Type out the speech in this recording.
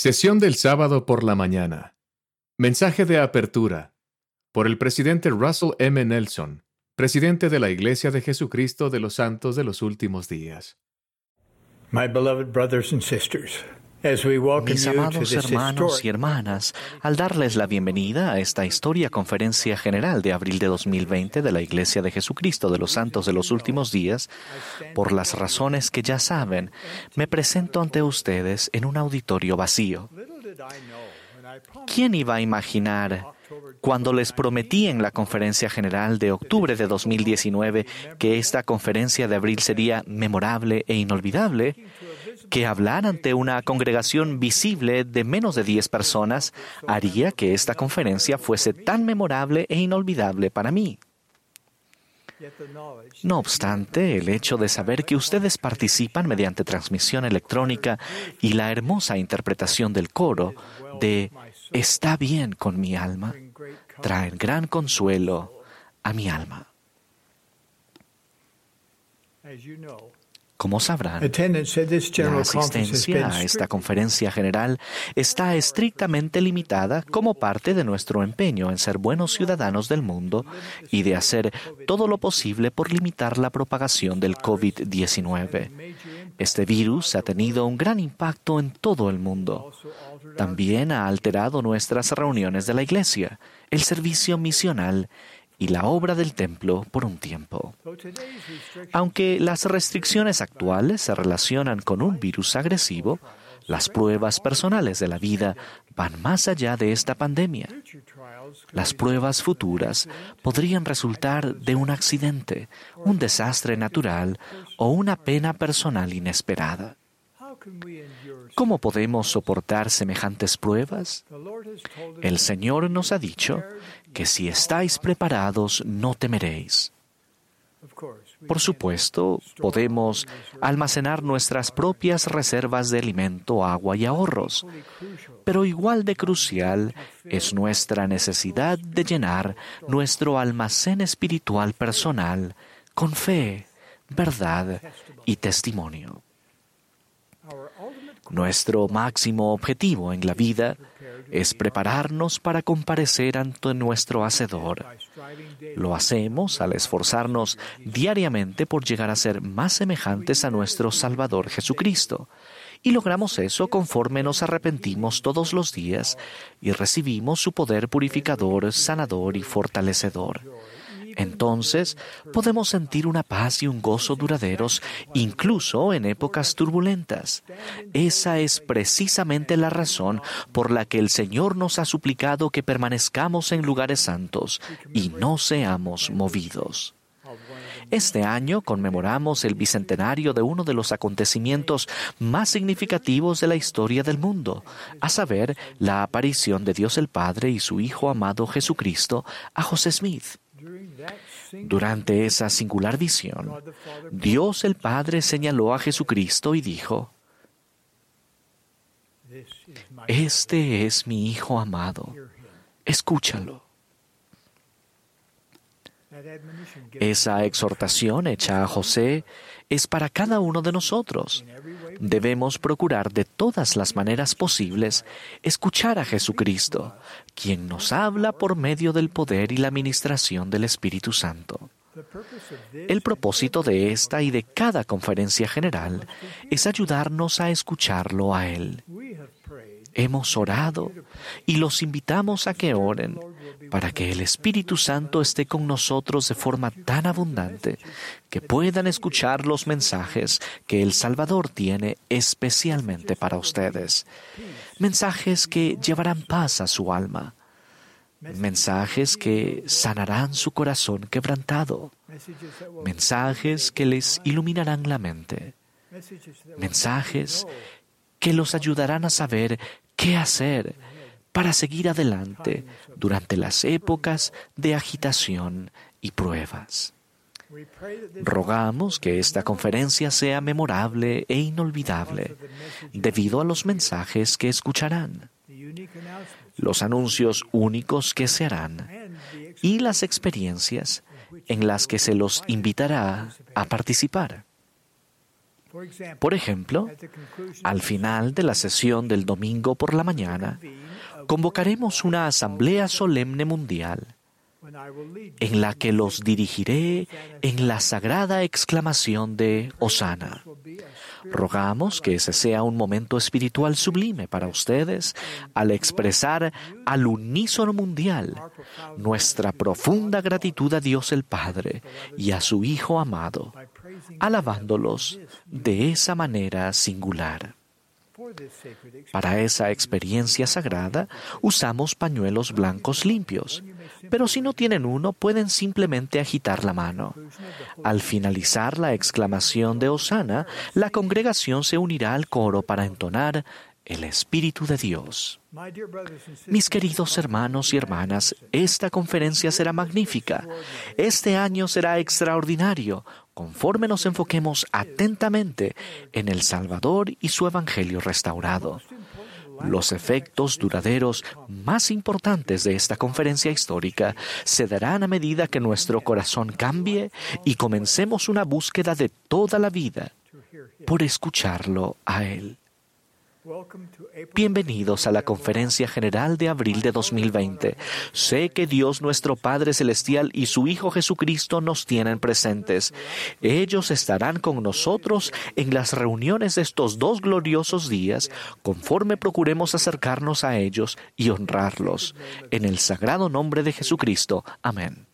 Sesión del sábado por la mañana. Mensaje de apertura. Por el presidente Russell M. Nelson, presidente de la Iglesia de Jesucristo de los Santos de los Últimos Días. My beloved brothers and sisters, Mis amados hermanos y hermanas, al darles la bienvenida a esta historia conferencia general de abril de 2020 de la Iglesia de Jesucristo de los Santos de los Últimos Días, por las razones que ya saben, me presento ante ustedes en un auditorio vacío. ¿Quién iba a imaginar, cuando les prometí en la conferencia general de octubre de 2019 que esta conferencia de abril sería memorable e inolvidable, que hablar ante una congregación visible de menos de 10 personas haría que esta conferencia fuese tan memorable e inolvidable para mí? No obstante, el hecho de saber que ustedes participan mediante transmisión electrónica y la hermosa interpretación del coro de Está bien con mi alma, traen gran consuelo a mi alma. Como sabrán, la asistencia a esta conferencia general está estrictamente limitada como parte de nuestro empeño en ser buenos ciudadanos del mundo y de hacer todo lo posible por limitar la propagación del COVID-19. Este virus ha tenido un gran impacto en todo el mundo. También ha alterado nuestras reuniones de la iglesia, el servicio misional y la obra del templo por un tiempo. Aunque las restricciones actuales se relacionan con un virus agresivo, las pruebas personales de la vida van más allá de esta pandemia. Las pruebas futuras podrían resultar de un accidente, un desastre natural o una pena personal inesperada. ¿Cómo podemos soportar semejantes pruebas? El Señor nos ha dicho que si estáis preparados no temeréis. Por supuesto, podemos almacenar nuestras propias reservas de alimento, agua y ahorros, pero igual de crucial es nuestra necesidad de llenar nuestro almacén espiritual personal con fe, verdad y testimonio. Nuestro máximo objetivo en la vida es prepararnos para comparecer ante nuestro Hacedor. Lo hacemos al esforzarnos diariamente por llegar a ser más semejantes a nuestro Salvador Jesucristo. Y logramos eso conforme nos arrepentimos todos los días y recibimos su poder purificador, sanador y fortalecedor. Entonces podemos sentir una paz y un gozo duraderos incluso en épocas turbulentas. Esa es precisamente la razón por la que el Señor nos ha suplicado que permanezcamos en lugares santos y no seamos movidos. Este año conmemoramos el bicentenario de uno de los acontecimientos más significativos de la historia del mundo, a saber, la aparición de Dios el Padre y su Hijo amado Jesucristo a José Smith. Durante esa singular visión, Dios el Padre señaló a Jesucristo y dijo, Este es mi Hijo amado, escúchalo. Esa exhortación hecha a José es para cada uno de nosotros. Debemos procurar de todas las maneras posibles escuchar a Jesucristo, quien nos habla por medio del poder y la administración del Espíritu Santo. El propósito de esta y de cada conferencia general es ayudarnos a escucharlo a Él. Hemos orado y los invitamos a que oren para que el Espíritu Santo esté con nosotros de forma tan abundante que puedan escuchar los mensajes que el Salvador tiene especialmente para ustedes. Mensajes que llevarán paz a su alma. Mensajes que sanarán su corazón quebrantado. Mensajes que les iluminarán la mente. Mensajes que los ayudarán a saber qué hacer para seguir adelante durante las épocas de agitación y pruebas. Rogamos que esta conferencia sea memorable e inolvidable debido a los mensajes que escucharán, los anuncios únicos que se harán y las experiencias en las que se los invitará a participar. Por ejemplo, al final de la sesión del domingo por la mañana, convocaremos una asamblea solemne mundial en la que los dirigiré en la sagrada exclamación de Osana. Rogamos que ese sea un momento espiritual sublime para ustedes al expresar al unísono mundial nuestra profunda gratitud a Dios el Padre y a su Hijo amado, alabándolos de esa manera singular. Para esa experiencia sagrada usamos pañuelos blancos limpios, pero si no tienen uno pueden simplemente agitar la mano. Al finalizar la exclamación de Osana, la congregación se unirá al coro para entonar el Espíritu de Dios. Mis queridos hermanos y hermanas, esta conferencia será magnífica. Este año será extraordinario, conforme nos enfoquemos atentamente en el Salvador y su Evangelio restaurado. Los efectos duraderos más importantes de esta conferencia histórica se darán a medida que nuestro corazón cambie y comencemos una búsqueda de toda la vida por escucharlo a Él. Bienvenidos a la Conferencia General de Abril de 2020. Sé que Dios nuestro Padre Celestial y su Hijo Jesucristo nos tienen presentes. Ellos estarán con nosotros en las reuniones de estos dos gloriosos días, conforme procuremos acercarnos a ellos y honrarlos. En el sagrado nombre de Jesucristo. Amén.